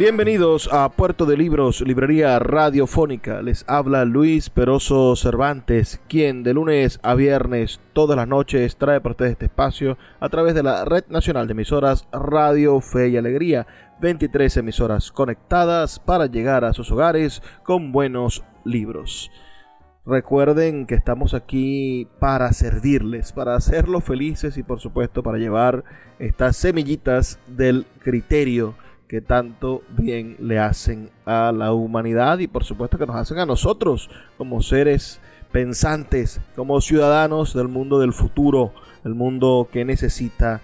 Bienvenidos a Puerto de Libros, librería radiofónica. Les habla Luis Peroso Cervantes, quien de lunes a viernes todas las noches trae para ustedes este espacio a través de la Red Nacional de Emisoras Radio Fe y Alegría. 23 emisoras conectadas para llegar a sus hogares con buenos libros. Recuerden que estamos aquí para servirles, para hacerlos felices y por supuesto para llevar estas semillitas del criterio que tanto bien le hacen a la humanidad y por supuesto que nos hacen a nosotros como seres pensantes, como ciudadanos del mundo del futuro, el mundo que necesita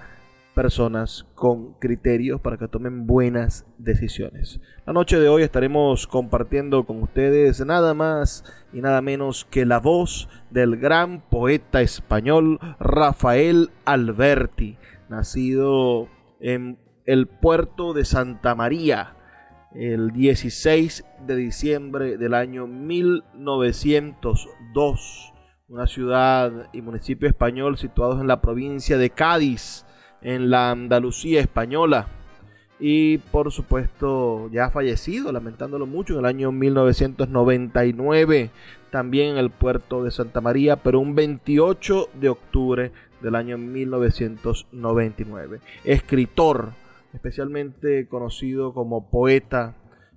personas con criterios para que tomen buenas decisiones. La noche de hoy estaremos compartiendo con ustedes nada más y nada menos que la voz del gran poeta español Rafael Alberti, nacido en el puerto de Santa María el 16 de diciembre del año 1902, una ciudad y municipio español situados en la provincia de Cádiz, en la Andalucía española. Y por supuesto ya ha fallecido, lamentándolo mucho, en el año 1999, también en el puerto de Santa María, pero un 28 de octubre del año 1999. Escritor, especialmente conocido como poeta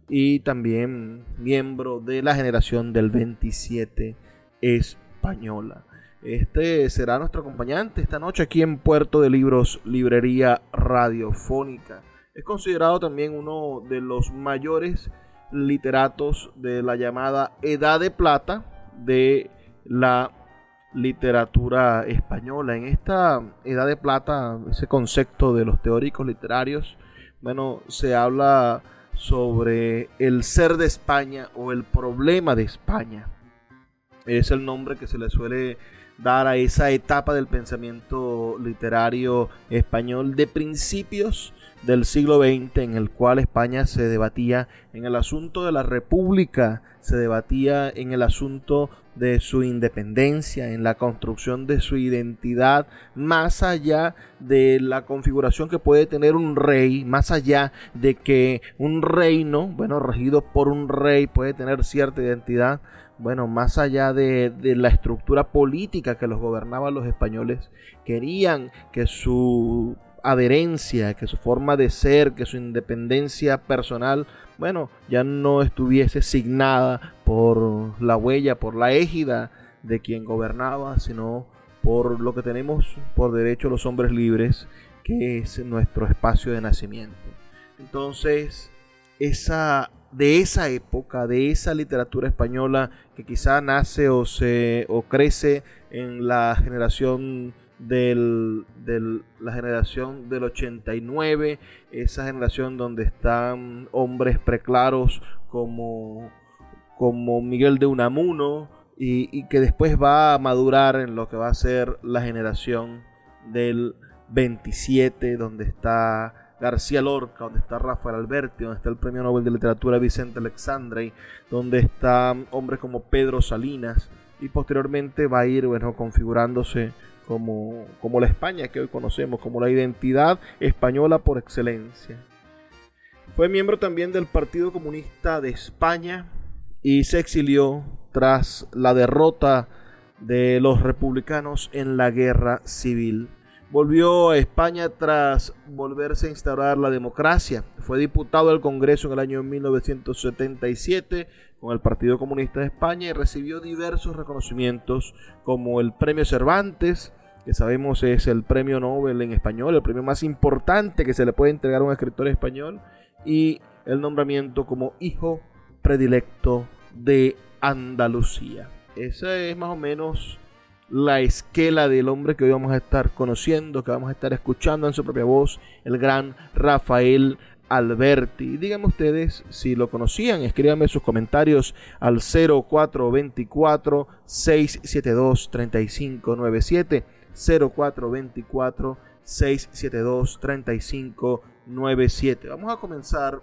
y también miembro de la generación del 27 española. Este será nuestro acompañante esta noche aquí en Puerto de Libros, Librería Radiofónica. Es considerado también uno de los mayores literatos de la llamada Edad de Plata de la literatura española. En esta edad de plata, ese concepto de los teóricos literarios, bueno, se habla sobre el ser de España o el problema de España. Es el nombre que se le suele dar a esa etapa del pensamiento literario español de principios del siglo XX en el cual España se debatía en el asunto de la República, se debatía en el asunto de su independencia, en la construcción de su identidad, más allá de la configuración que puede tener un rey, más allá de que un reino, bueno, regido por un rey puede tener cierta identidad, bueno, más allá de, de, la estructura política que los gobernaban los españoles, querían que su adherencia, que su forma de ser, que su independencia personal, bueno, ya no estuviese signada por la huella, por la égida de quien gobernaba, sino por lo que tenemos por derecho los hombres libres, que es nuestro espacio de nacimiento. Entonces, esa de esa época, de esa literatura española que quizá nace o se o crece en la generación del, la generación del 89, esa generación donde están hombres preclaros como, como Miguel de Unamuno y, y, que después va a madurar en lo que va a ser la generación del 27, donde está García Lorca, donde está Rafael Alberti, donde está el Premio Nobel de Literatura Vicente Alexandre, donde están hombres como Pedro Salinas, y posteriormente va a ir bueno, configurándose como, como la España que hoy conocemos, como la identidad española por excelencia. Fue miembro también del Partido Comunista de España y se exilió tras la derrota de los republicanos en la guerra civil. Volvió a España tras volverse a instaurar la democracia. Fue diputado al Congreso en el año 1977 con el Partido Comunista de España y recibió diversos reconocimientos como el Premio Cervantes, que sabemos es el premio Nobel en español, el premio más importante que se le puede entregar a un escritor español, y el nombramiento como hijo predilecto de Andalucía. Esa es más o menos la esquela del hombre que hoy vamos a estar conociendo, que vamos a estar escuchando en su propia voz, el gran Rafael Alberti. Díganme ustedes si lo conocían, escríbanme sus comentarios al 0424 672 3597 0424 672 3597. Vamos a comenzar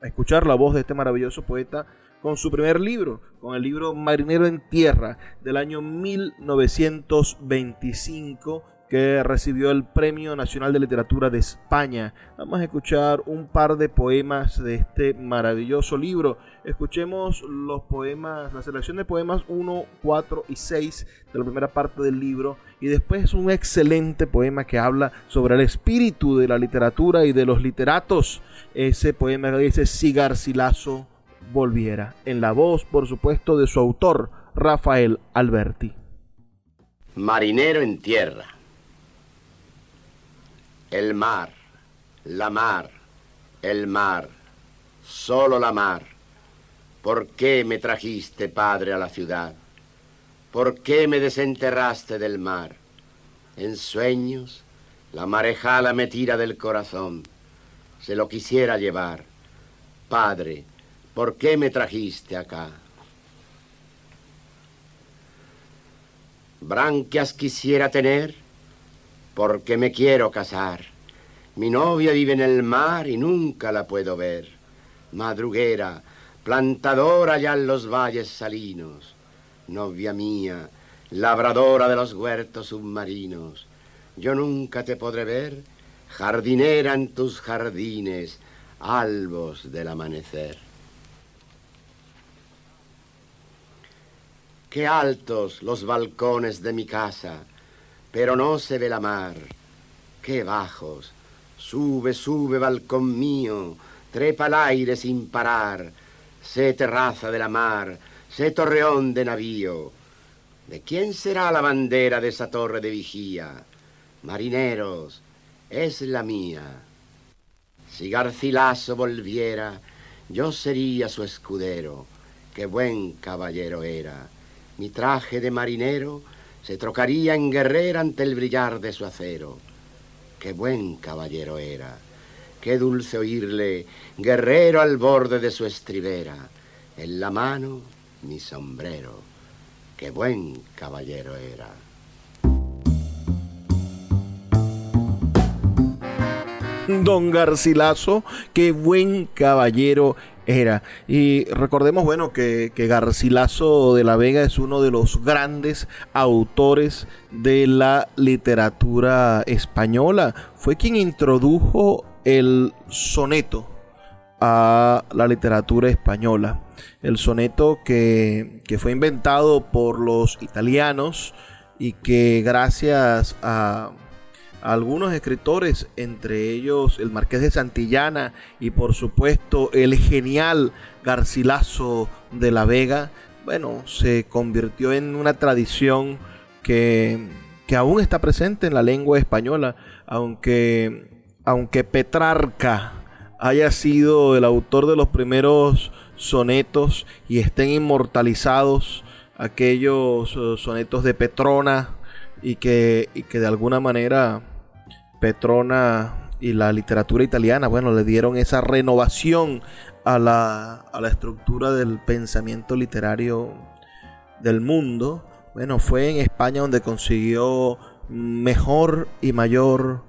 a escuchar la voz de este maravilloso poeta con su primer libro, con el libro Marinero en Tierra del año 1925 que recibió el Premio Nacional de Literatura de España. Vamos a escuchar un par de poemas de este maravilloso libro. Escuchemos los poemas, la selección de poemas 1, 4 y 6 de la primera parte del libro y después un excelente poema que habla sobre el espíritu de la literatura y de los literatos. Ese poema que dice Si Garcilaso volviera, en la voz, por supuesto, de su autor, Rafael Alberti. Marinero en tierra. El mar, la mar, el mar, solo la mar. ¿Por qué me trajiste, padre, a la ciudad? ¿Por qué me desenterraste del mar? En sueños, la marejala me tira del corazón. Se lo quisiera llevar. Padre, ¿Por qué me trajiste acá? Branquias quisiera tener porque me quiero casar. Mi novia vive en el mar y nunca la puedo ver. Madruguera, plantadora allá en los valles salinos. Novia mía, labradora de los huertos submarinos. Yo nunca te podré ver, jardinera en tus jardines, albos del amanecer. Qué altos los balcones de mi casa, pero no se ve la mar. Qué bajos. Sube, sube, balcón mío, trepa al aire sin parar. Sé terraza de la mar, sé torreón de navío. ¿De quién será la bandera de esa torre de vigía? Marineros, es la mía. Si Garcilaso volviera, yo sería su escudero. Qué buen caballero era mi traje de marinero se trocaría en guerrera ante el brillar de su acero. Qué buen caballero era, qué dulce oírle, guerrero al borde de su estribera, en la mano mi sombrero, qué buen caballero era. Don Garcilaso, qué buen caballero era. Y recordemos, bueno, que, Garcilaso de la Vega es uno de los grandes autores de la literatura española. Fue quien introdujo el soneto a la literatura española. El soneto que, que fue inventado por los italianos y que gracias a algunos escritores, entre ellos el Marqués de Santillana y por supuesto el genial Garcilaso de la Vega, bueno, se convirtió en una tradición que, que aún está presente en la lengua española, aunque, aunque Petrarca haya sido el autor de los primeros sonetos y estén inmortalizados aquellos eh, sonetos de Petrona, y que, que de alguna manera Petrona y la literatura italiana, bueno, le dieron esa renovación a la, a la estructura del pensamiento literario del mundo. Bueno, fue en España donde consiguió mejor y mayor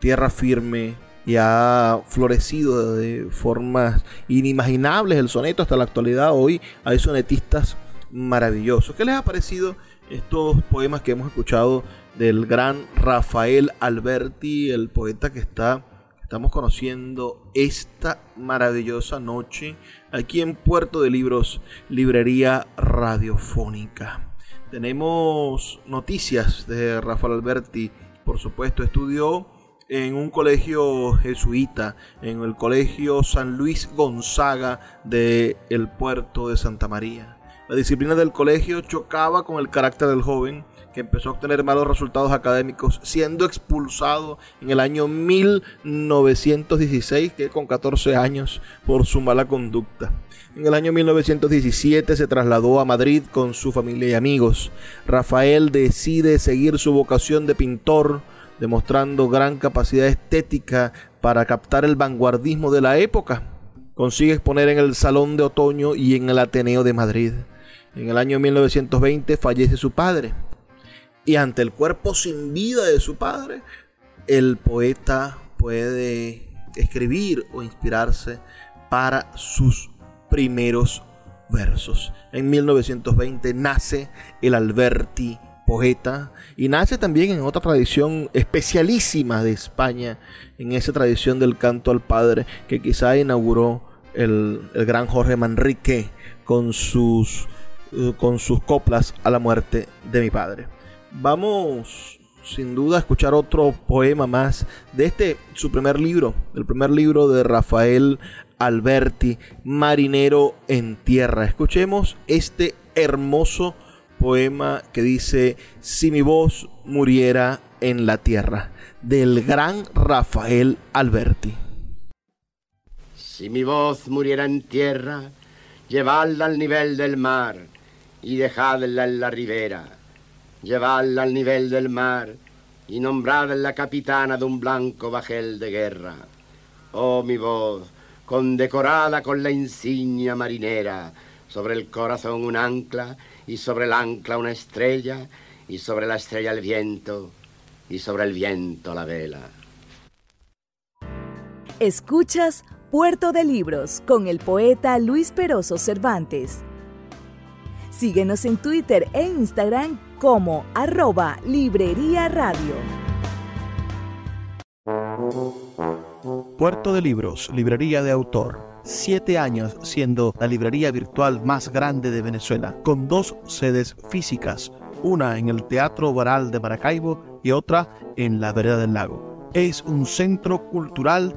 tierra firme y ha florecido de formas inimaginables el soneto hasta la actualidad. Hoy hay sonetistas maravillosos. ¿Qué les ha parecido estos poemas que hemos escuchado del gran Rafael Alberti, el poeta que está, Estamos conociendo esta maravillosa noche aquí en Puerto de Libros, Librería Radiofónica. Tenemos noticias de Rafael Alberti, por supuesto, estudió en un colegio jesuita, en el colegio San Luis Gonzaga de el puerto de Santa María. La disciplina del colegio chocaba con el carácter del joven, que empezó a obtener malos resultados académicos, siendo expulsado en el año 1916, que con 14 años, por su mala conducta. En el año 1917 se trasladó a Madrid con su familia y amigos. Rafael decide seguir su vocación de pintor, demostrando gran capacidad estética para captar el vanguardismo de la época. Consigue exponer en el Salón de Otoño y en el Ateneo de Madrid. En el año 1920 fallece su padre. Y ante el cuerpo sin vida de su padre, el poeta puede escribir o inspirarse para sus primeros versos. En 1920 nace el Alberti poeta y nace también en otra tradición especialísima de España, en esa tradición del canto al Padre que quizá inauguró el, el gran Jorge Manrique con sus, eh, con sus coplas a la muerte de mi padre. Vamos sin duda a escuchar otro poema más de este, su primer libro, el primer libro de Rafael Alberti, Marinero en Tierra. Escuchemos este hermoso poema que dice, si mi voz muriera en la tierra, del gran Rafael Alberti. Si mi voz muriera en tierra, llevadla al nivel del mar y dejadla en la ribera llevadla al nivel del mar y nombradla capitana de un blanco bajel de guerra. Oh mi voz, condecorada con la insignia marinera, sobre el corazón un ancla y sobre el ancla una estrella y sobre la estrella el viento y sobre el viento la vela. Escuchas Puerto de Libros con el poeta Luis Peroso Cervantes. Síguenos en Twitter e Instagram como arroba Librería Radio. Puerto de Libros, Librería de Autor. Siete años siendo la librería virtual más grande de Venezuela, con dos sedes físicas, una en el Teatro Baral de Maracaibo y otra en la Vereda del Lago. Es un centro cultural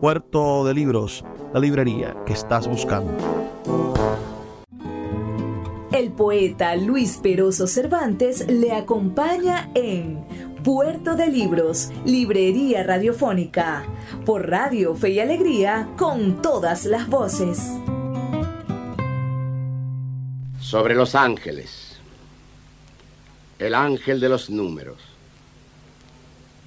Puerto de Libros, la librería que estás buscando. El poeta Luis Peroso Cervantes le acompaña en Puerto de Libros, Librería Radiofónica, por Radio Fe y Alegría, con todas las voces. Sobre los ángeles. El ángel de los números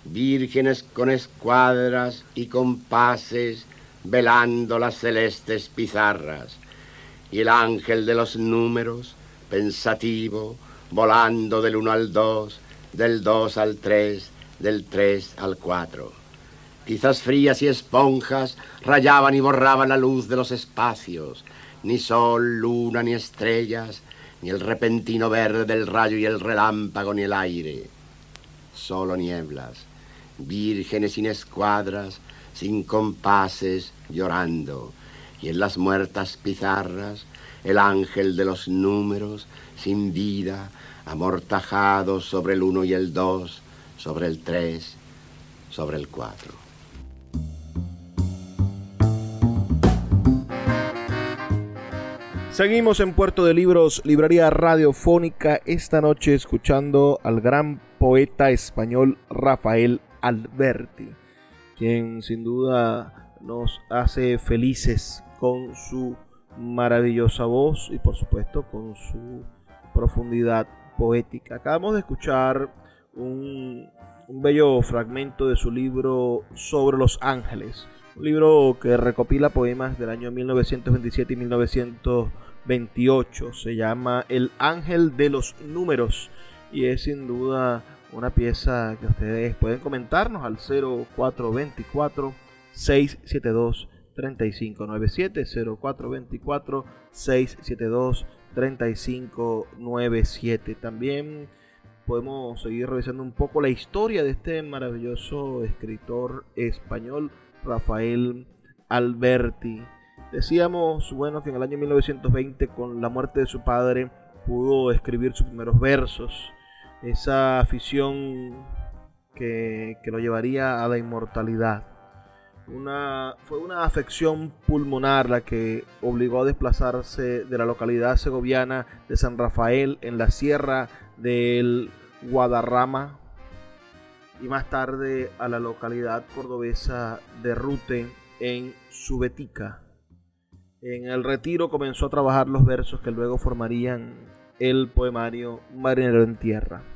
vírgenes con escuadras y compases velando las celestes pizarras, y el ángel de los números, pensativo, volando del uno al dos, del dos al tres, del tres al cuatro. Quizás frías y esponjas rayaban y borraban la luz de los espacios, ni sol, luna, ni estrellas, ni el repentino verde del rayo y el relámpago, ni el aire, solo nieblas vírgenes sin escuadras, sin compases, llorando, y en las muertas pizarras el ángel de los números, sin vida, amortajado sobre el uno y el dos, sobre el tres, sobre el cuatro. Seguimos en Puerto de Libros, librería radiofónica, esta noche escuchando al gran poeta español Rafael Alberti, quien sin duda nos hace felices con su maravillosa voz y por supuesto con su profundidad poética. Acabamos de escuchar un, bello fragmento de su libro Sobre los Ángeles, Un libro que recopila poemas del año 1927 y 1928. Se llama El Ángel de los Números y es sin duda una pieza que ustedes pueden comentarnos al 0424 672 3597 0424 672 3597 también podemos seguir revisando un poco la historia de este maravilloso escritor español Rafael Alberti. Decíamos bueno que en el año 1920 con la muerte de su padre pudo escribir sus primeros versos esa afición que, lo llevaría a la inmortalidad. Una, fue una afección pulmonar la que obligó a desplazarse de la localidad segoviana de San Rafael en la sierra del Guadarrama y más tarde a la localidad cordobesa de Rute en Subetica. En el retiro comenzó a trabajar los versos que luego formarían el poemario Marinero en Tierra.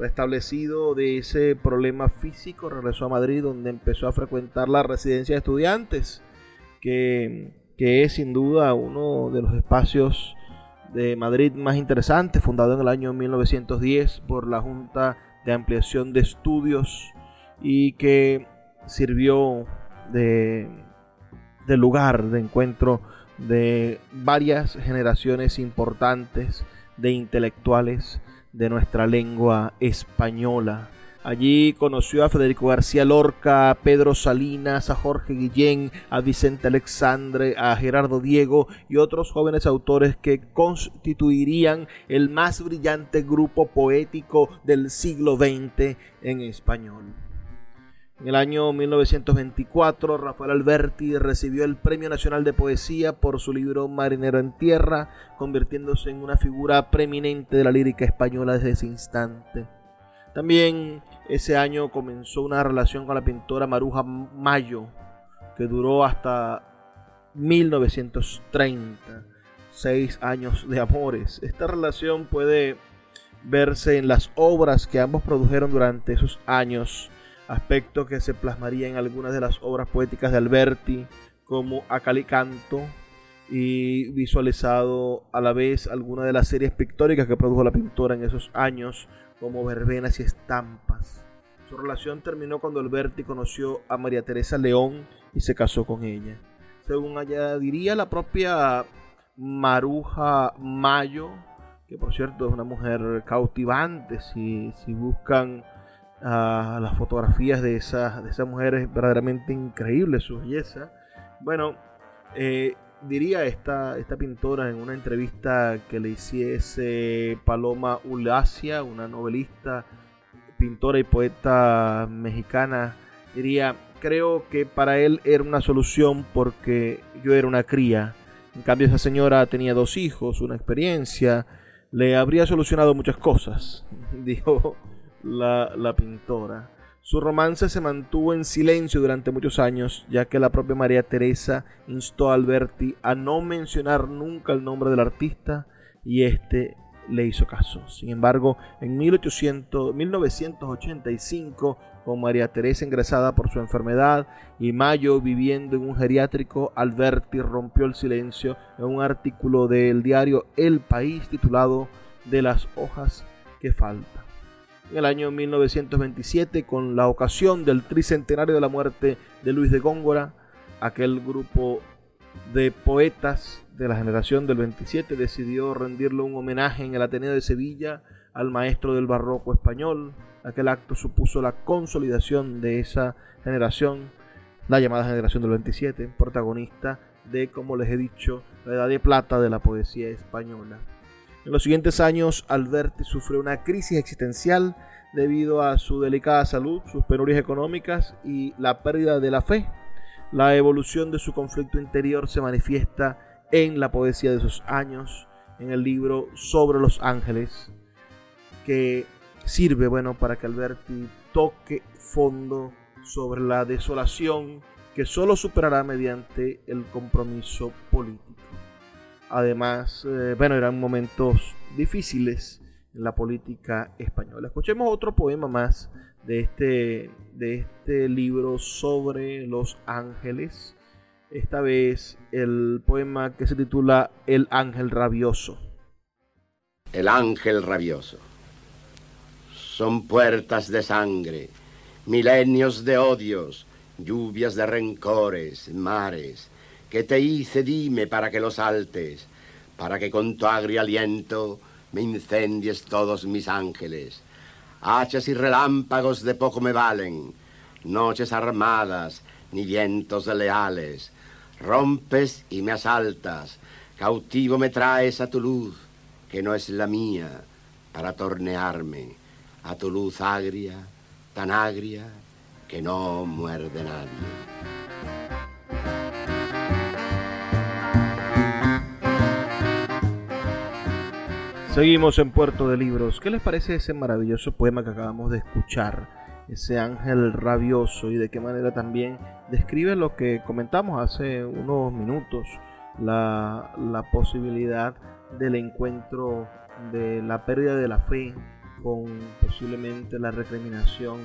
Restablecido de ese problema físico, regresó a Madrid donde empezó a frecuentar la residencia de estudiantes, que, es sin duda uno de los espacios de Madrid más interesantes, fundado en el año 1910 por la Junta de Ampliación de Estudios y que sirvió de, lugar de encuentro de varias generaciones importantes de intelectuales de nuestra lengua española. Allí conoció a Federico García Lorca, a Pedro Salinas, a Jorge Guillén, a Vicente Alexandre, a Gerardo Diego y otros jóvenes autores que constituirían el más brillante grupo poético del siglo XX en español. En el año 1924, Rafael Alberti recibió el Premio Nacional de Poesía por su libro Marinero en Tierra, convirtiéndose en una figura preeminente de la lírica española desde ese instante. También ese año comenzó una relación con la pintora Maruja Mayo, que duró hasta 1930, seis años de amores. Esta relación puede verse en las obras que ambos produjeron durante esos años aspecto que se plasmaría en algunas de las obras poéticas de Alberti, como Acalicanto, y visualizado a la vez algunas de las series pictóricas que produjo la pintora en esos años, como Verbenas y Estampas. Su relación terminó cuando Alberti conoció a María Teresa León y se casó con ella. Según diría la propia Maruja Mayo, que por cierto es una mujer cautivante, si, si buscan a las fotografías de esa, de esa mujer es verdaderamente increíble su belleza. Bueno, eh, diría esta, esta pintora en una entrevista que le hiciese Paloma Ulacia, una novelista, pintora y poeta mexicana, diría, creo que para él era una solución porque yo era una cría. En cambio esa señora tenía dos hijos, una experiencia, le habría solucionado muchas cosas, dijo la, pintora. Su romance se mantuvo en silencio durante muchos años, ya que la propia María Teresa instó a Alberti a no mencionar nunca el nombre del artista y este le hizo caso. Sin embargo, en 1800, 1985, con María Teresa ingresada por su enfermedad y Mayo viviendo en un geriátrico, Alberti rompió el silencio en un artículo del diario El País titulado De las hojas que faltan en el año 1927 con la ocasión del tricentenario de la muerte de Luis de Góngora, aquel grupo de poetas de la generación del 27 decidió rendirle un homenaje en el Ateneo de Sevilla al maestro del barroco español. Aquel acto supuso la consolidación de esa generación, la llamada generación del 27, protagonista de, como les he dicho, la edad de plata de la poesía española. En los siguientes años, Alberti sufrió una crisis existencial debido a su delicada salud, sus penurias económicas y la pérdida de la fe. La evolución de su conflicto interior se manifiesta en la poesía de sus años, en el libro Sobre los Ángeles, que sirve bueno para que Alberti toque fondo sobre la desolación que solo superará mediante el compromiso político. Además, eh, bueno, eran momentos difíciles en la política española. Escuchemos otro poema más de este, de este libro sobre los ángeles. Esta vez el poema que se titula El ángel rabioso. El ángel rabioso. Son puertas de sangre, milenios de odios, lluvias de rencores, mares, que te hice, dime, para que los saltes, para que con tu agrio aliento me incendies todos mis ángeles. Hachas y relámpagos de poco me valen, noches armadas, ni vientos leales. Rompes y me asaltas, cautivo me traes a tu luz, que no es la mía, para tornearme, a tu luz agria, tan agria, que no muerde nadie. Seguimos en Puerto de Libros. ¿Qué les parece ese maravilloso poema que acabamos de escuchar? Ese ángel rabioso y de qué manera también describe lo que comentamos hace unos minutos, la, la posibilidad del encuentro de la pérdida de la fe con posiblemente la recriminación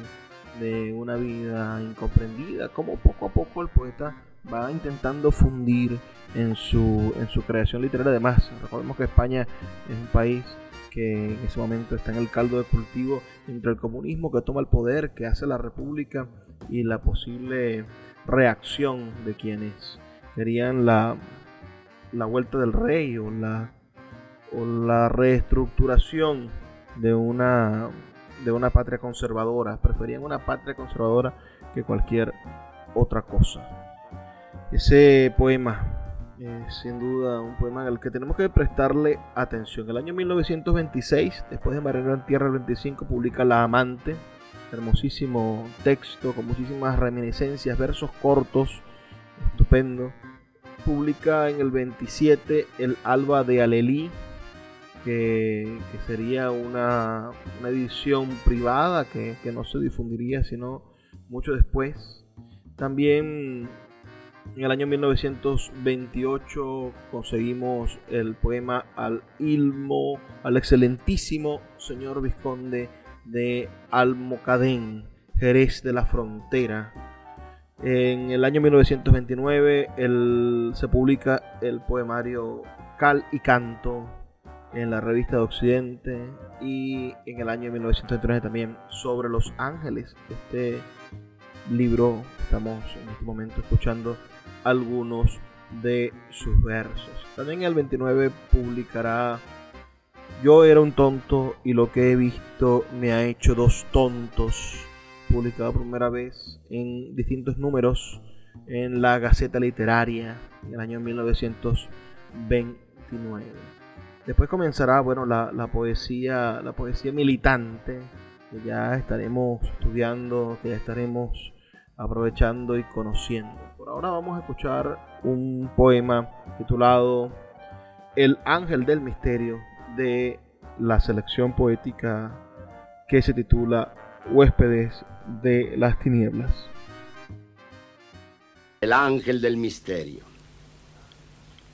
de una vida incomprendida, como poco a poco el poeta va intentando fundir en su, en su creación literaria. Además, recordemos que España es un país que en ese momento está en el caldo de cultivo entre el comunismo que toma el poder, que hace la república y la posible reacción de quienes querían la, la vuelta del rey o la, o la reestructuración de una, de una patria conservadora. Preferían una patria conservadora que cualquier otra cosa. Ese poema es sin duda un poema al que tenemos que prestarle atención. El año 1926, después de Marero en Tierra 25, publica La Amante, hermosísimo texto con muchísimas reminiscencias, versos cortos, estupendo. Publica en el 27 El Alba de Alelí, que, sería una, edición privada que, que no se difundiría sino mucho después. También en el año 1928 conseguimos el poema Al Ilmo, al excelentísimo señor Visconde de Almocadén, Jerez de la Frontera. En el año 1929 se publica el poemario Cal y Canto en la revista de Occidente y en el año 1939 también sobre los ángeles. Este libro estamos en este momento escuchando algunos de sus versos. También el 29 publicará Yo era un tonto y lo que he visto me ha hecho dos tontos, publicado por primera vez en distintos números en la Gaceta Literaria en el año 1929. Después comenzará, bueno, la, la poesía, la poesía militante, que ya estaremos estudiando, que ya estaremos aprovechando y conociendo. Ahora vamos a escuchar un poema titulado El Ángel del Misterio de la selección poética que se titula Huéspedes de las Tinieblas. El Ángel del Misterio.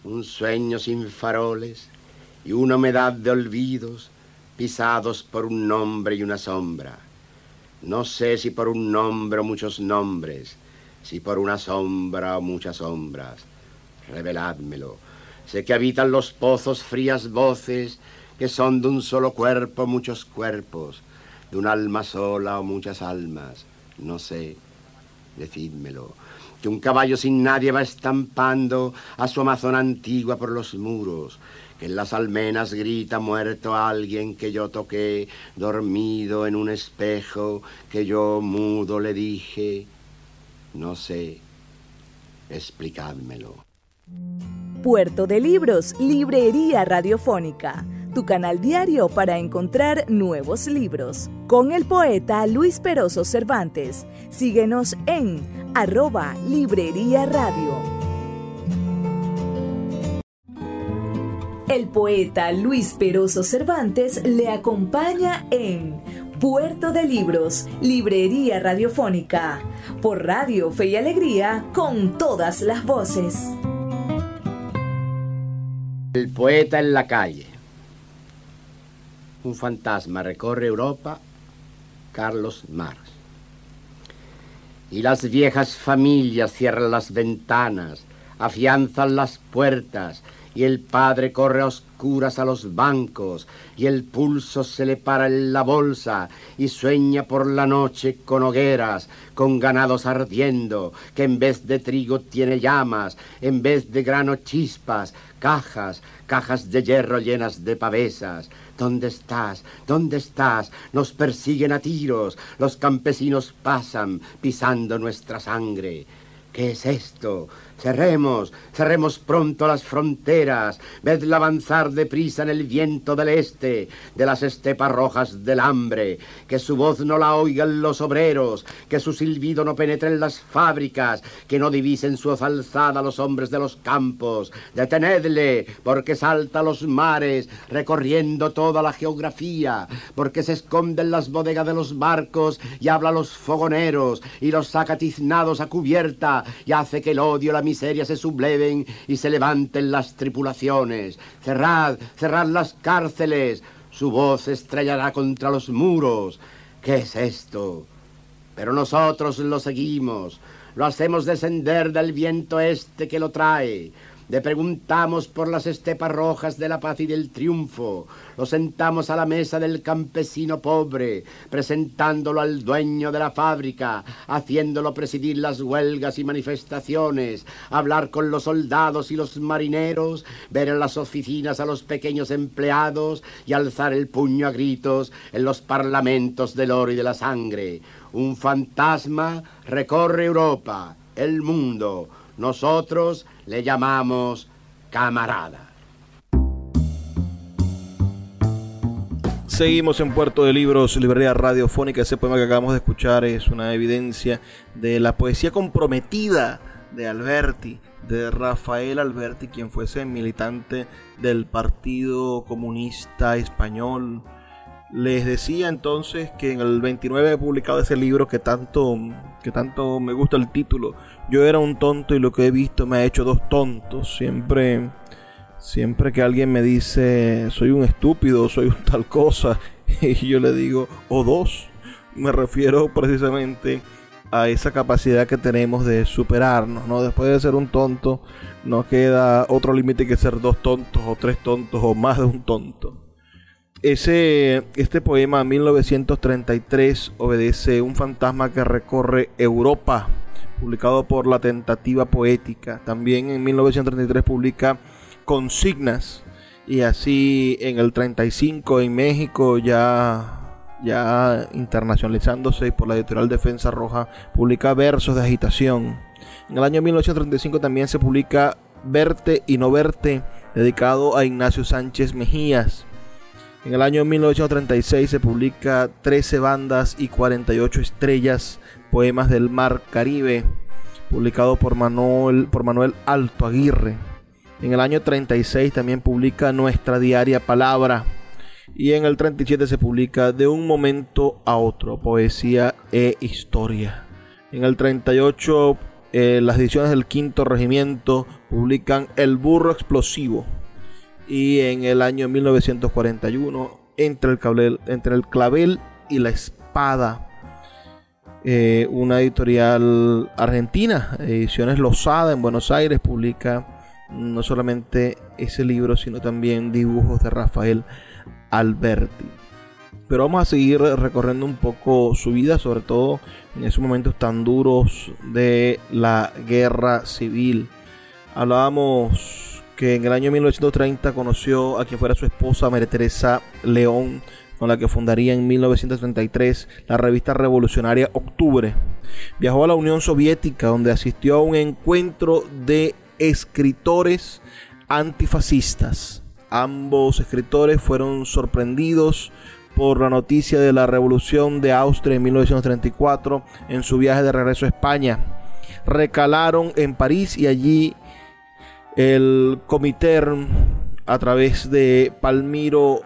Un sueño sin faroles y una humedad de olvidos pisados por un nombre y una sombra no sé si por un nombre o muchos nombres, si por una sombra o muchas sombras. Reveládmelo. Sé que habitan los pozos frías voces que son de un solo cuerpo muchos cuerpos, de un alma sola o muchas almas. No sé. Decídmelo. Que un caballo sin nadie va estampando a su amazona antigua por los muros, que en las almenas grita muerto alguien que yo toqué, dormido en un espejo, que yo mudo le dije, no sé, explicádmelo. Puerto de Libros, Librería Radiofónica, tu canal diario para encontrar nuevos libros. Con el poeta Luis Peroso Cervantes. Síguenos en arroba Librería Radio. El poeta Luis Peroso Cervantes le acompaña en Puerto de Libros, Librería Radiofónica, por Radio Fe y Alegría, con todas las voces. El poeta en la calle. Un fantasma recorre Europa Carlos Marx. Y las viejas familias cierran las ventanas, afianzan las puertas, y el padre corre a oscuras a los bancos, y el pulso se le para en la bolsa, y sueña por la noche con hogueras, con ganados ardiendo, que en vez de trigo tiene llamas, en vez de grano chispas, cajas, cajas de hierro llenas de pavesas. ¿Dónde estás? ¿Dónde estás? Nos persiguen a tiros, los campesinos pasan pisando nuestra sangre. ¿Qué es esto? Cerremos, cerremos pronto las fronteras, vedla avanzar deprisa en el viento del este, de las estepas rojas del hambre, que su voz no la oigan los obreros, que su silbido no penetre en las fábricas, que no divisen su voz alzada los hombres de los campos. Detenedle, porque salta a los mares, recorriendo toda la geografía, porque se esconde en las bodegas de los barcos y habla a los fogoneros, y los saca tiznados a cubierta, y hace que el odio, la miseria se subleven y se levanten las tripulaciones. Cerrad, cerrad las cárceles. Su voz estrellará contra los muros. ¿Qué es esto? Pero nosotros lo seguimos. Lo hacemos descender del viento este que lo trae. Le preguntamos por las estepas rojas de la paz y del triunfo. Lo sentamos a la mesa del campesino pobre, presentándolo al dueño de la fábrica, haciéndolo presidir las huelgas y manifestaciones, hablar con los soldados y los marineros, ver en las oficinas a los pequeños empleados y alzar el puño a gritos en los parlamentos del oro y de la sangre. Un fantasma recorre Europa, el mundo. Nosotros le llamamos camarada. Seguimos en Puerto de Libros, librería radiofónica. Ese poema que acabamos de escuchar es una evidencia de la poesía comprometida de Alberti, de Rafael Alberti, quien fuese militante del Partido Comunista Español. Les decía entonces que en el 29 he publicado ese libro que tanto, que tanto me gusta el título. Yo era un tonto y lo que he visto me ha hecho dos tontos. Siempre Siempre que alguien me dice soy un estúpido, soy un tal cosa, y yo le digo o dos, me refiero precisamente a esa capacidad que tenemos de superarnos, ¿no? Después de ser un tonto, no queda otro límite que ser dos tontos o tres tontos o más de un tonto. Ese, este poema 1933 obedece un fantasma que recorre Europa, publicado por la Tentativa Poética. También en 1933 publica consignas y así en el 35 en México ya ya internacionalizándose por la editorial Defensa Roja publica versos de agitación. En el año 1935 también se publica Verte y no verte dedicado a Ignacio Sánchez Mejías. En el año 1936 se publica 13 bandas y 48 estrellas, poemas del mar Caribe, publicado por Manuel, por Manuel Alto Aguirre. En el año 36 también publica Nuestra Diaria Palabra. Y en el 37 se publica De un momento a otro, poesía e historia. En el 38 eh, las ediciones del quinto regimiento publican El burro explosivo. Y en el año 1941 entre el, clavel, entre el clavel y la espada. Eh, una editorial argentina, Ediciones Losada en Buenos Aires, publica no solamente ese libro, sino también dibujos de Rafael Alberti. Pero vamos a seguir recorriendo un poco su vida, sobre todo en esos momentos tan duros de la guerra civil. Hablábamos que en el año 1930 conoció a quien fuera su esposa, María Teresa León, con la que fundaría en 1933 la revista revolucionaria Octubre. Viajó a la Unión Soviética, donde asistió a un encuentro de escritores antifascistas. Ambos escritores fueron sorprendidos por la noticia de la revolución de Austria en 1934 en su viaje de regreso a España. Recalaron en París y allí el comité a través de Palmiro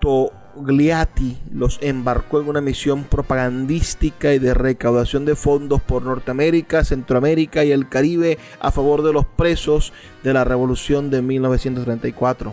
To Gliati los embarcó en una misión propagandística y de recaudación de fondos por Norteamérica, Centroamérica y el Caribe a favor de los presos de la Revolución de 1934.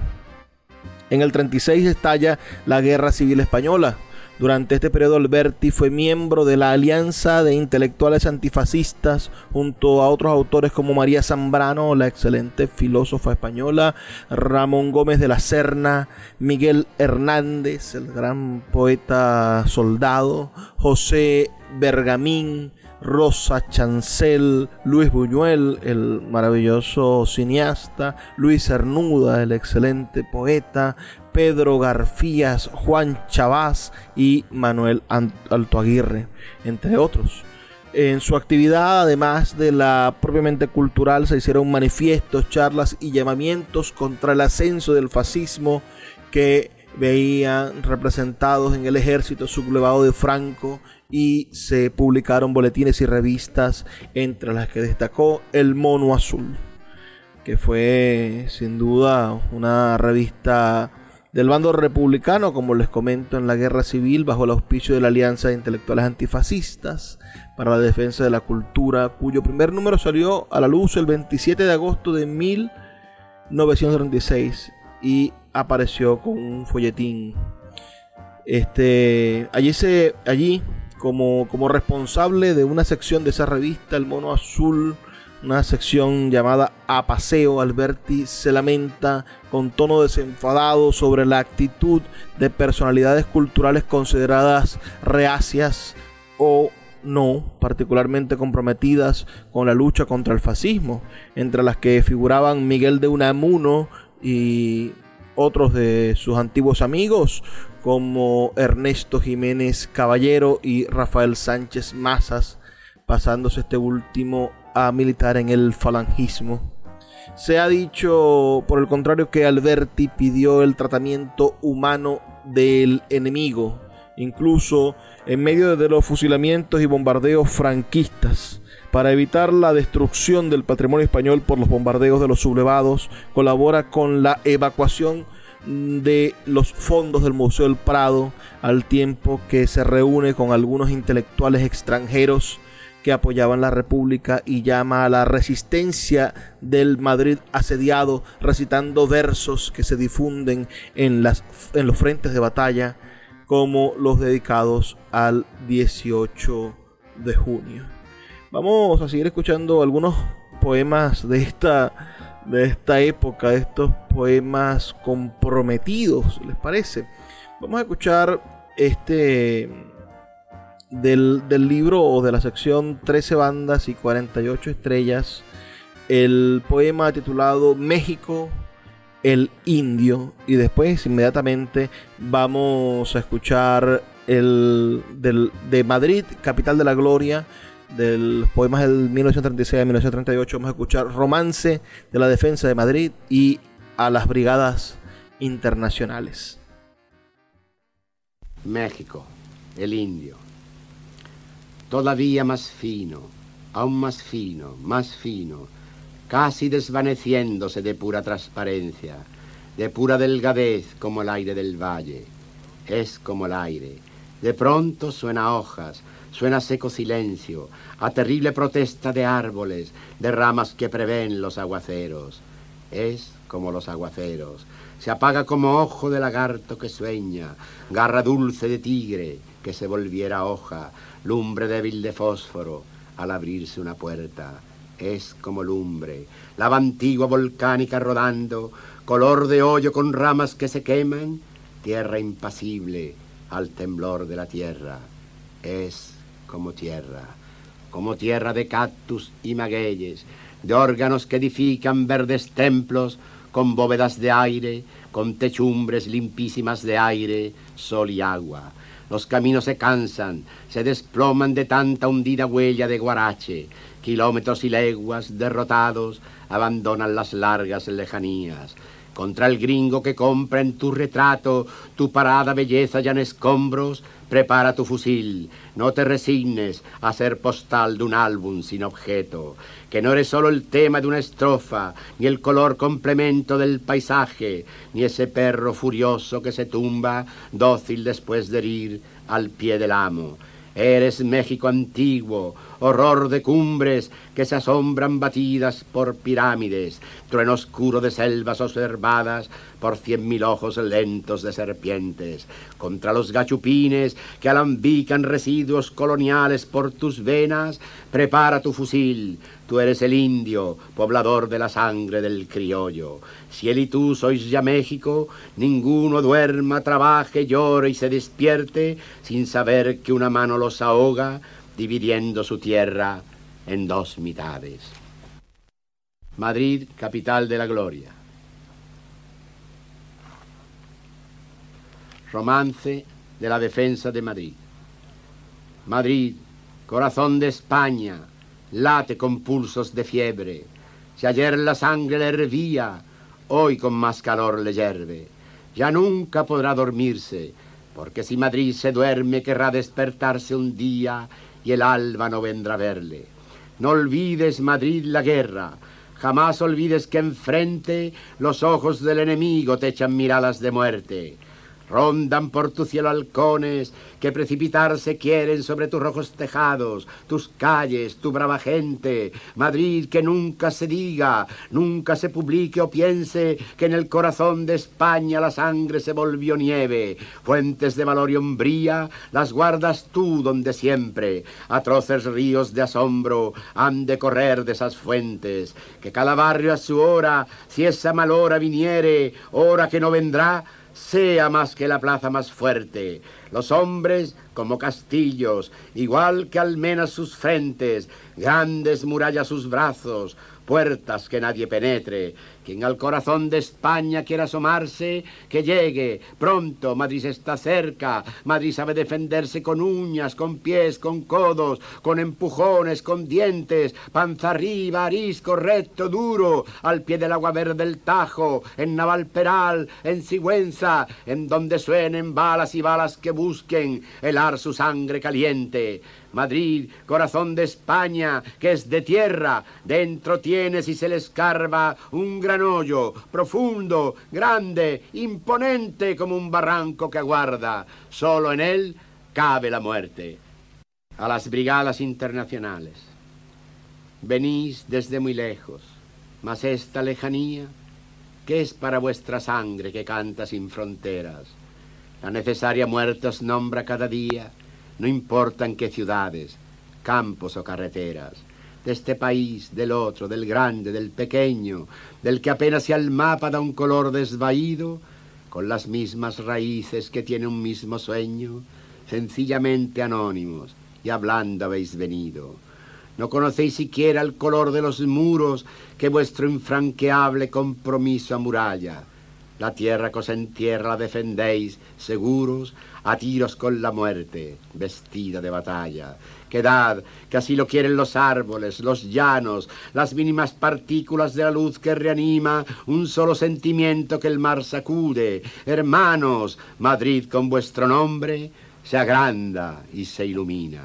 En el 36 estalla la Guerra Civil Española. Durante este periodo Alberti fue miembro de la Alianza de Intelectuales Antifascistas junto a otros autores como María Zambrano, la excelente filósofa española, Ramón Gómez de la Serna, Miguel Hernández, el gran poeta soldado, José Bergamín, Rosa Chancel, Luis Buñuel, el maravilloso cineasta, Luis Cernuda, el excelente poeta, Pedro Garfías, Juan Chavás y Manuel Alto Aguirre, entre otros. En su actividad, además de la propiamente cultural, se hicieron manifiestos, charlas y llamamientos contra el ascenso del fascismo que veían representados en el ejército sublevado de Franco y se publicaron boletines y revistas entre las que destacó El Mono Azul, que fue sin duda una revista del bando republicano, como les comento, en la guerra civil bajo el auspicio de la Alianza de Intelectuales Antifascistas para la Defensa de la Cultura, cuyo primer número salió a la luz el 27 de agosto de 1936 y apareció con un folletín. Este, allí se, allí como, como responsable de una sección de esa revista, El Mono Azul, una sección llamada A Paseo, Alberti se lamenta con tono desenfadado sobre la actitud de personalidades culturales consideradas reacias o no particularmente comprometidas con la lucha contra el fascismo, entre las que figuraban Miguel de Unamuno y otros de sus antiguos amigos como Ernesto Jiménez Caballero y Rafael Sánchez Mazas, pasándose este último a militar en el falangismo. Se ha dicho, por el contrario, que Alberti pidió el tratamiento humano del enemigo, incluso en medio de los fusilamientos y bombardeos franquistas. Para evitar la destrucción del patrimonio español por los bombardeos de los sublevados, colabora con la evacuación de los fondos del Museo del Prado, al tiempo que se reúne con algunos intelectuales extranjeros que apoyaban la República y llama a la resistencia del Madrid asediado, recitando versos que se difunden en, las, en los frentes de batalla, como los dedicados al 18 de junio. Vamos a seguir escuchando algunos poemas de esta, de esta época, de estos poemas comprometidos, ¿les parece? Vamos a escuchar este del, libro o de la sección 13 bandas y 48 estrellas, el poema titulado México, el indio. Y después inmediatamente vamos a escuchar el del, de Madrid, capital de la gloria, del poemas del 1936 a 1938. Vamos a escuchar Romance de la Defensa de Madrid y a las Brigadas Internacionales. México, el indio todavía más fino, aún más fino, más fino, casi desvaneciéndose de pura transparencia, de pura delgadez como el aire del valle. Es como el aire. De pronto suena hojas, suena seco silencio, a terrible protesta de árboles, de ramas que prevén los aguaceros. Es como los aguaceros. Se apaga como ojo de lagarto que sueña, garra dulce de tigre que se volviera hoja, lumbre débil de fósforo, al abrirse una puerta. Es como lumbre, lava antigua volcánica rodando, color de hoyo con ramas que se queman, tierra impasible al temblor de la tierra. Es como tierra, como tierra de cactus y magueyes, de órganos que edifican verdes templos con bóvedas de aire, con techumbres limpísimas de aire, sol y agua los caminos se cansan, se desploman de tanta hundida huella de guarache. Kilómetros y leguas derrotados abandonan las largas lejanías. Contra el gringo que compra en tu retrato tu parada belleza ya en escombros, prepara tu fusil. No te resignes a ser postal de un álbum sin objeto que no eres solo el tema de una estrofa, ni el color complemento del paisaje, ni ese perro furioso que se tumba, dócil después de herir al pie del amo. Eres México antiguo, horror de cumbres que se asombran batidas por pirámides, trueno oscuro de selvas observadas por cien mil ojos lentos de serpientes, contra los gachupines que alambican residuos coloniales por tus venas, prepara tu fusil, tú eres el indio, poblador de la sangre del criollo. Si él y tú sois ya México, ninguno duerma, trabaje, llore y se despierte sin saber que una mano los ahoga, dividiendo su tierra en dos mitades. Madrid, capital de la gloria. Romance de la defensa de Madrid. Madrid, corazón de España, late con pulsos de fiebre. Si ayer la sangre le hervía, hoy con más calor le yerve. Ya nunca podrá dormirse, porque si Madrid se duerme querrá despertarse un día y el alba no vendrá a verle. No olvides, Madrid, la guerra. Jamás olvides que enfrente los ojos del enemigo te echan miradas de muerte. Rondan por tu cielo halcones que precipitarse quieren sobre tus rojos tejados, tus calles, tu brava gente. Madrid, que nunca se diga, nunca se publique o piense que en el corazón de España la sangre se volvió nieve. Fuentes de valor y hombría las guardas tú donde siempre. Atroces ríos de asombro han de correr de esas fuentes. Que cada barrio a su hora, si esa mal hora viniere, hora que no vendrá, sea más que la plaza más fuerte. Los hombres como castillos, igual que almenas sus frentes, grandes murallas sus brazos, puertas que nadie penetre. Quien al corazón de España quiera asomarse, que llegue. Pronto, Madrid está cerca. Madrid sabe defenderse con uñas, con pies, con codos, con empujones, con dientes, panza arriba, arisco, recto, duro, al pie del agua verde del Tajo, en Navalperal, en Sigüenza, en donde suenen balas y balas que busquen helar su sangre caliente. Madrid, corazón de España, que es de tierra, dentro tienes y se le escarba un gran hoyo, profundo, grande, imponente como un barranco que aguarda. Solo en él cabe la muerte. A las brigadas internacionales. Venís desde muy lejos, mas esta lejanía, ¿qué es para vuestra sangre que canta sin fronteras? La necesaria muerte os nombra cada día no importa en qué ciudades, campos o carreteras, de este país, del otro, del grande, del pequeño, del que apenas si al mapa da un color desvaído, con las mismas raíces que tiene un mismo sueño, sencillamente anónimos, y hablando habéis venido. No conocéis siquiera el color de los muros que vuestro infranqueable compromiso amuralla. La tierra que os entierra la defendéis, seguros, a tiros con la muerte, vestida de batalla. Quedad, que así lo quieren los árboles, los llanos, las mínimas partículas de la luz que reanima un solo sentimiento que el mar sacude. Hermanos, Madrid con vuestro nombre se agranda y se ilumina.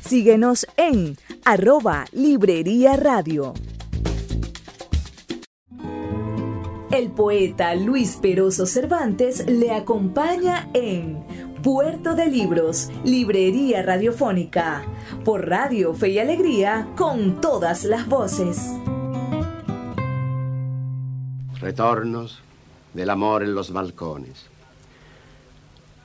Síguenos en arroba Librería Radio. El poeta Luis Peroso Cervantes le acompaña en Puerto de Libros, Librería Radiofónica, por Radio Fe y Alegría, con todas las voces. Retornos del amor en los balcones.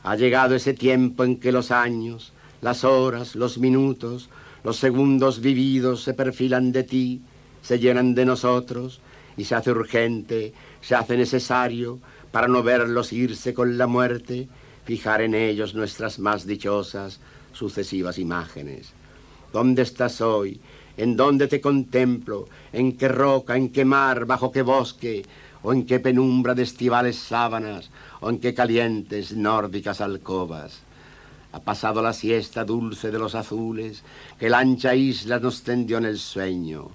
Ha llegado ese tiempo en que los años, las horas, los minutos, los segundos vividos se perfilan de ti, se llenan de nosotros y se hace urgente se hace necesario para no verlos irse con la muerte, fijar en ellos nuestras más dichosas sucesivas imágenes. ¿Dónde estás hoy? ¿En dónde te contemplo? ¿En qué roca? ¿En qué mar? ¿Bajo qué bosque? ¿O en qué penumbra de estivales sábanas? ¿O en qué calientes nórdicas alcobas? Ha pasado la siesta dulce de los azules que la ancha isla nos tendió en el sueño.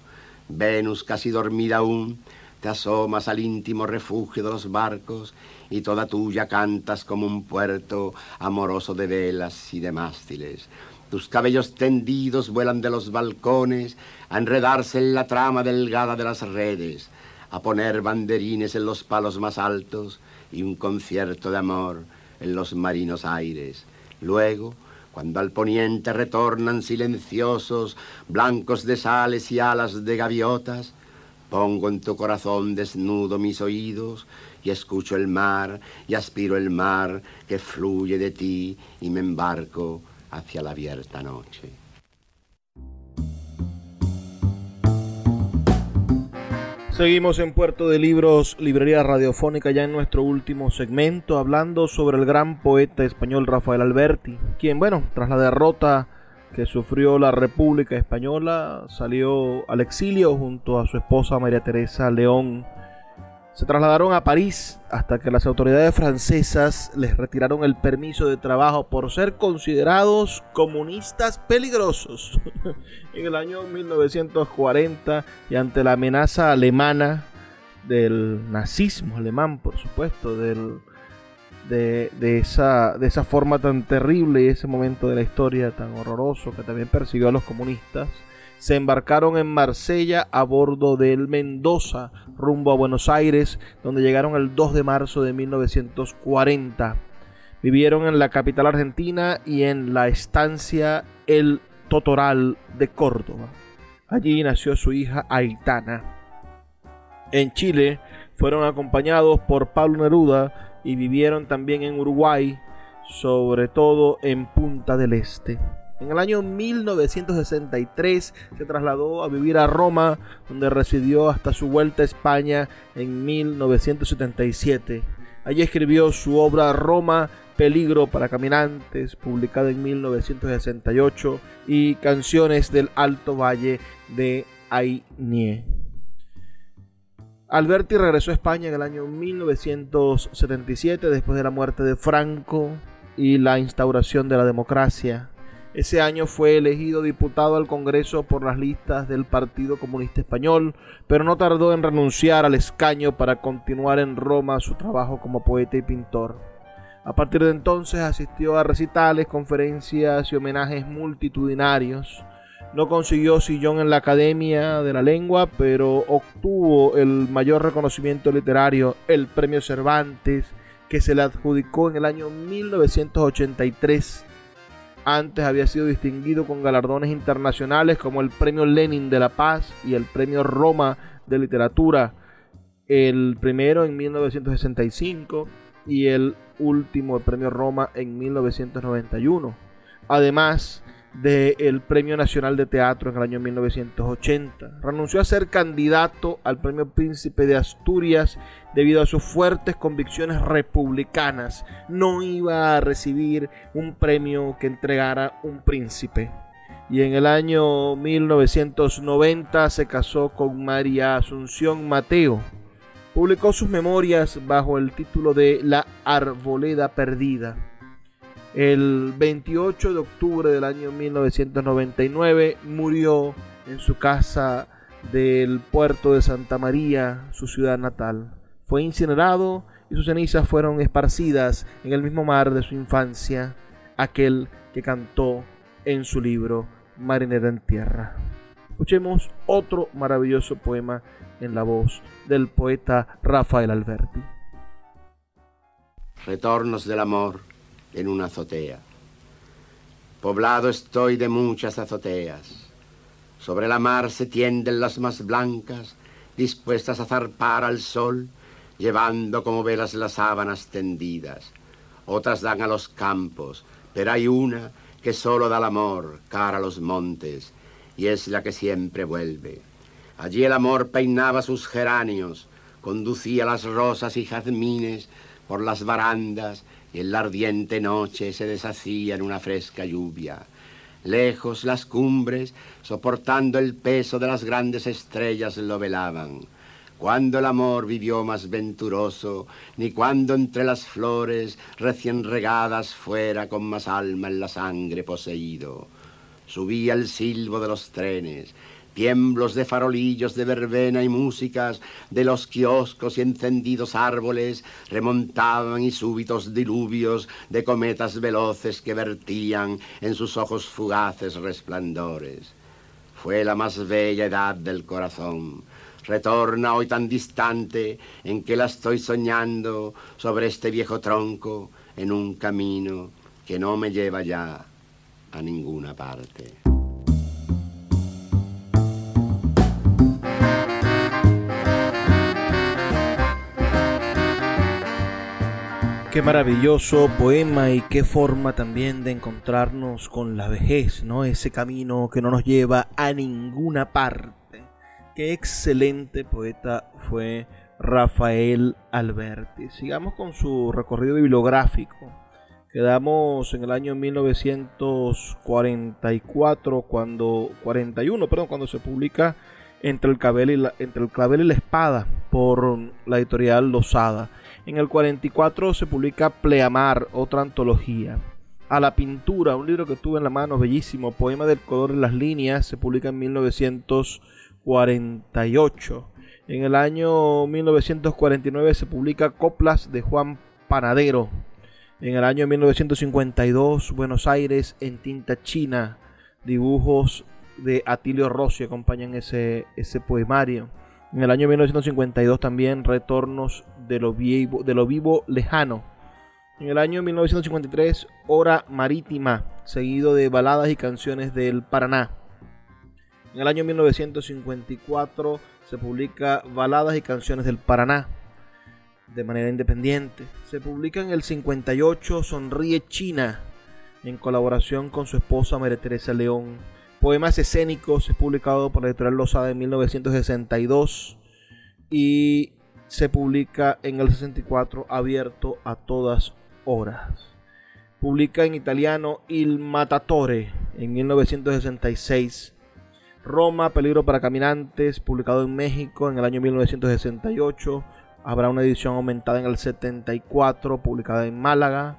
Venus, casi dormida aún, te asomas al íntimo refugio de los barcos y toda tuya cantas como un puerto amoroso de velas y de mástiles. Tus cabellos tendidos vuelan de los balcones a enredarse en la trama delgada de las redes, a poner banderines en los palos más altos y un concierto de amor en los marinos aires. Luego, cuando al poniente retornan silenciosos, blancos de sales y alas de gaviotas, Pongo en tu corazón desnudo mis oídos y escucho el mar y aspiro el mar que fluye de ti y me embarco hacia la abierta noche. Seguimos en Puerto de Libros, Librería Radiofónica, ya en nuestro último segmento, hablando sobre el gran poeta español Rafael Alberti, quien, bueno, tras la derrota que sufrió la República Española, salió al exilio junto a su esposa María Teresa León se trasladaron a París hasta que las autoridades francesas les retiraron el permiso de trabajo por ser considerados comunistas peligrosos. en el año 1940 y ante la amenaza alemana del nazismo alemán, por supuesto, del, de, esa, de esa forma tan terrible y ese momento de la historia tan horroroso que también persiguió a los comunistas, se embarcaron en Marsella a bordo del Mendoza rumbo a Buenos Aires, donde llegaron el 2 de marzo de 1940. Vivieron en la capital argentina y en la estancia El Totoral de Córdoba. Allí nació su hija Aitana. En Chile fueron acompañados por Pablo Neruda y vivieron también en Uruguay, sobre todo en Punta del Este. En el año 1963 se trasladó a vivir a Roma, donde residió hasta su vuelta a España en 1977. Allí escribió su obra Roma, Peligro para Caminantes, publicada en 1968, y Canciones del Alto Valle de Ainie. Alberti regresó a España en el año 1977 después de la muerte de Franco y la instauración de la democracia. Ese año fue elegido diputado al Congreso por las listas del Partido Comunista Español, pero no tardó en renunciar al escaño para continuar en Roma su trabajo como poeta y pintor. A partir de entonces asistió a recitales, conferencias y homenajes multitudinarios. No consiguió sillón en la Academia de la Lengua, pero obtuvo el mayor reconocimiento literario, el Premio Cervantes, que se le adjudicó en el año 1983 antes había sido distinguido con galardones internacionales como el Premio Lenin de la Paz y el Premio Roma de Literatura, el primero en 1965 y el último, el Premio Roma, en 1991. Además, del Premio Nacional de Teatro en el año 1980. Renunció a ser candidato al Premio Príncipe de Asturias debido a sus fuertes convicciones republicanas. No iba a recibir un premio que entregara un príncipe. Y en el año 1990 se casó con María Asunción Mateo. Publicó sus memorias bajo el título de La Arboleda Perdida el 28 de octubre del año 1999 murió en su casa del puerto de Santa María, su ciudad natal. Fue incinerado y sus cenizas fueron esparcidas en el mismo mar de su infancia, aquel que cantó en su libro Marinera en Tierra. Escuchemos otro maravilloso poema en la voz del poeta Rafael Alberti. Retornos del amor en una azotea. Poblado estoy de muchas azoteas. Sobre la mar se tienden las más blancas, dispuestas a zarpar al sol, llevando como velas las sábanas tendidas. Otras dan a los campos, pero hay una que solo da el amor cara a los montes, y es la que siempre vuelve. Allí el amor peinaba sus geranios, conducía las rosas y jazmines por las barandas y en la ardiente noche se deshacía en una fresca lluvia. Lejos las cumbres, soportando el peso de las grandes estrellas, lo velaban. Cuando el amor vivió más venturoso, ni cuando entre las flores recién regadas fuera con más alma en la sangre poseído. Subía el silbo de los trenes, tiemblos de farolillos de verbena y músicas de los kioscos y encendidos árboles remontaban y súbitos diluvios de cometas veloces que vertían en sus ojos fugaces resplandores. Fue la más bella edad del corazón. Retorna hoy tan distante en que la estoy soñando sobre este viejo tronco en un camino que no me lleva ya a ninguna parte. Qué maravilloso poema y qué forma también de encontrarnos con la vejez, ¿no? Ese camino que no nos lleva a ninguna parte. Qué excelente poeta fue Rafael Alberti. Sigamos con su recorrido bibliográfico. Quedamos en el año 1944 cuando 41, perdón, cuando se publica entre el clavel y la, entre el clavel y la espada por la editorial Losada. En el 44 se publica Pleamar, otra antología. A la pintura, un libro que tuve en la mano, bellísimo, Poema del color en las líneas, se publica en 1948. En el año 1949 se publica Coplas de Juan Panadero. En el año 1952, Buenos Aires en tinta china, dibujos de Atilio Rossi acompañan ese, ese poemario. En el año 1952 también Retornos de lo, vivo, de lo vivo lejano. En el año 1953 Hora Marítima, seguido de baladas y canciones del Paraná. En el año 1954 se publica Baladas y canciones del Paraná de manera independiente. Se publica en el 58 Sonríe China en colaboración con su esposa María Teresa León. Poemas escénicos es publicado por la editorial Losada en 1962 y se publica en el 64 abierto a todas horas. Publica en italiano Il Matatore en 1966. Roma, Peligro para Caminantes, publicado en México en el año 1968. Habrá una edición aumentada en el 74, publicada en Málaga.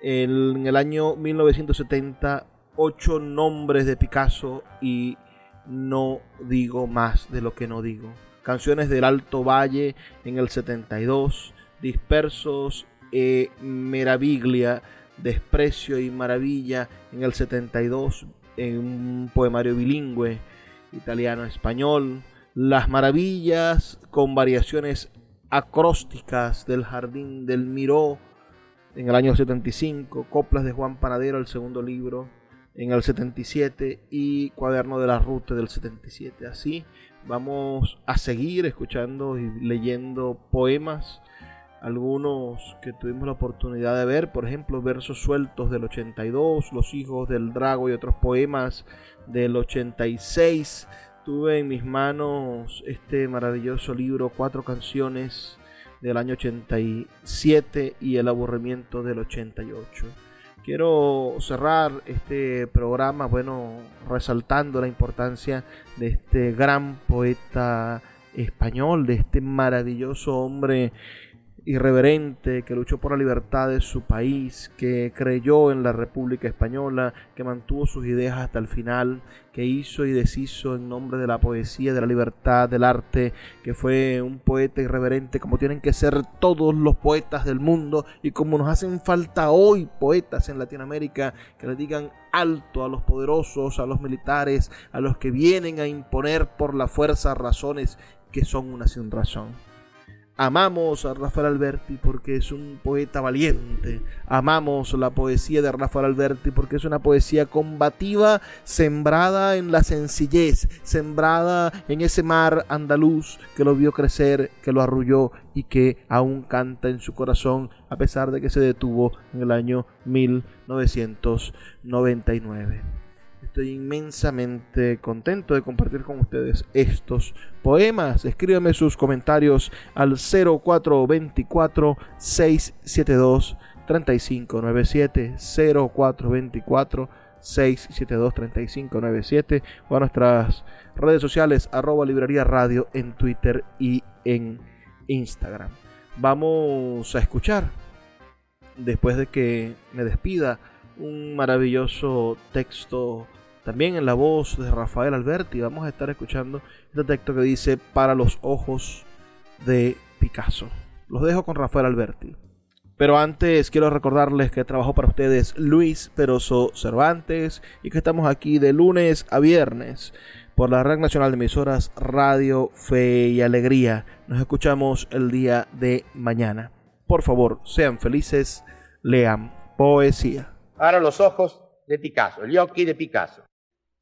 En el año 1970 ocho nombres de Picasso y no digo más de lo que no digo. Canciones del Alto Valle en el 72, Dispersos e Meraviglia, Desprecio y Maravilla en el 72, en un poemario bilingüe italiano-español, Las Maravillas con variaciones acrósticas del Jardín del Miró en el año 75, Coplas de Juan Panadero, el segundo libro, en el 77 y Cuaderno de la Ruta del 77. Así vamos a seguir escuchando y leyendo poemas, algunos que tuvimos la oportunidad de ver, por ejemplo, versos sueltos del 82, Los hijos del Drago y otros poemas del 86. Tuve en mis manos este maravilloso libro, Cuatro canciones del año 87 y El aburrimiento del 88. Quiero cerrar este programa, bueno, resaltando la importancia de este gran poeta español, de este maravilloso hombre irreverente, que luchó por la libertad de su país, que creyó en la República Española, que mantuvo sus ideas hasta el final, que hizo y deshizo en nombre de la poesía, de la libertad, del arte, que fue un poeta irreverente como tienen que ser todos los poetas del mundo y como nos hacen falta hoy poetas en Latinoamérica que le digan alto a los poderosos, a los militares, a los que vienen a imponer por la fuerza razones que son una sin razón. Amamos a Rafael Alberti porque es un poeta valiente. Amamos la poesía de Rafael Alberti porque es una poesía combativa, sembrada en la sencillez, sembrada en ese mar andaluz que lo vio crecer, que lo arrulló y que aún canta en su corazón a pesar de que se detuvo en el año 1999. Estoy inmensamente contento de compartir con ustedes estos poemas. Escríbeme sus comentarios al 0424 672 3597 0424 672 3597 o a nuestras redes sociales arroba librería radio en Twitter y en Instagram. Vamos a escuchar, después de que me despida, un maravilloso texto también en la voz de Rafael Alberti vamos a estar escuchando este texto que dice Para los ojos de Picasso. Los dejo con Rafael Alberti. Pero antes quiero recordarles que trabajo para ustedes Luis Peroso Cervantes y que estamos aquí de lunes a viernes por la Red Nacional de Emisoras Radio Fe y Alegría. Nos escuchamos el día de mañana. Por favor, sean felices, lean poesía. Para los ojos de Picasso, el yoki de Picasso.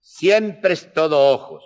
Siempre es todo ojos.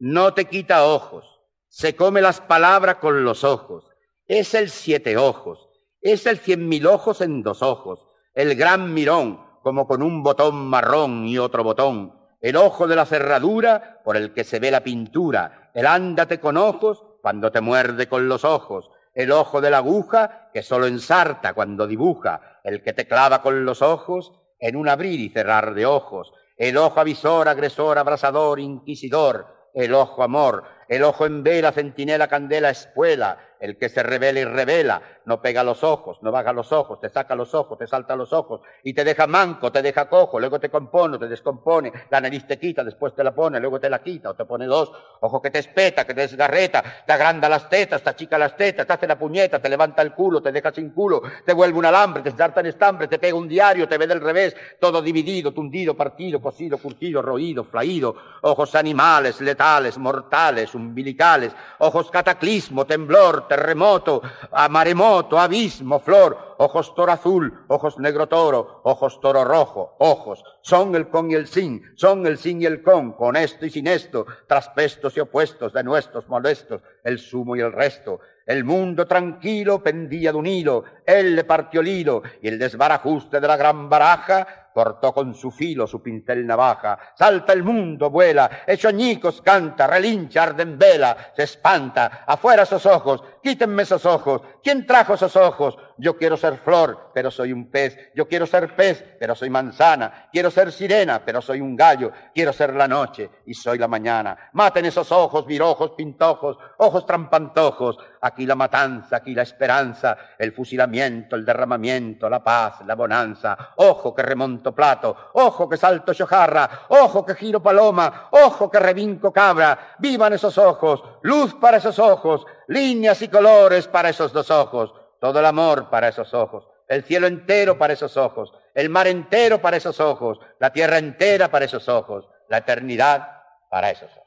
No te quita ojos. Se come las palabras con los ojos. Es el siete ojos. Es el cien mil ojos en dos ojos, el gran mirón, como con un botón marrón y otro botón, el ojo de la cerradura por el que se ve la pintura, el ándate con ojos cuando te muerde con los ojos, el ojo de la aguja que solo ensarta cuando dibuja, el que te clava con los ojos en un abrir y cerrar de ojos, el ojo avisor, agresor, abrasador, inquisidor, el ojo amor, el ojo en vela, centinela, candela, espuela, el que se revela y revela, no pega los ojos, no baja los ojos, te saca los ojos, te salta los ojos. Y te deja manco, te deja cojo, luego te compone, te descompone, la nariz te quita, después te la pone, luego te la quita o te pone dos, ojo que te espeta, que te desgarreta, te agranda las tetas, te achica las tetas, te hace la puñeta, te levanta el culo, te deja sin culo, te vuelve un alambre, te salta en estambre, te pega un diario, te ve del revés, todo dividido, tundido, partido, cosido, curtido, roído, flaído, ojos animales, letales, mortales, umbilicales, ojos cataclismo, temblor, terremoto, maremoto, abismo, flor, ojos toro azul, ojos negro toro, ojos toro rojo, ojos, son el con y el sin, son el sin y el con, con esto y sin esto, traspestos y opuestos de nuestros molestos, el sumo y el resto, el mundo tranquilo pendía de un hilo, él le partió el hilo, y el desbarajuste de la gran baraja cortó con su filo su pincel navaja. Salta el mundo, vuela, hecho añicos canta, relincha, arde en vela, se espanta, afuera esos ojos, quítenme esos ojos, ¿quién trajo esos ojos? Yo quiero ser flor, pero soy un pez, yo quiero ser pez, pero soy manzana, quiero ser sirena, pero soy un gallo, quiero ser la noche y soy la mañana. Maten esos ojos, virojos, pintojos, ojos trampantojos, aquí la matanza, aquí la esperanza, el fusilamiento, el derramamiento, la paz, la bonanza, ojo que remonto plato, ojo que salto chojarra, ojo que giro paloma, ojo que revinco cabra, vivan esos ojos, luz para esos ojos, líneas y colores para esos dos ojos, todo el amor para esos ojos, el cielo entero para esos ojos, el mar entero para esos ojos, la tierra entera para esos ojos, la eternidad para esos ojos.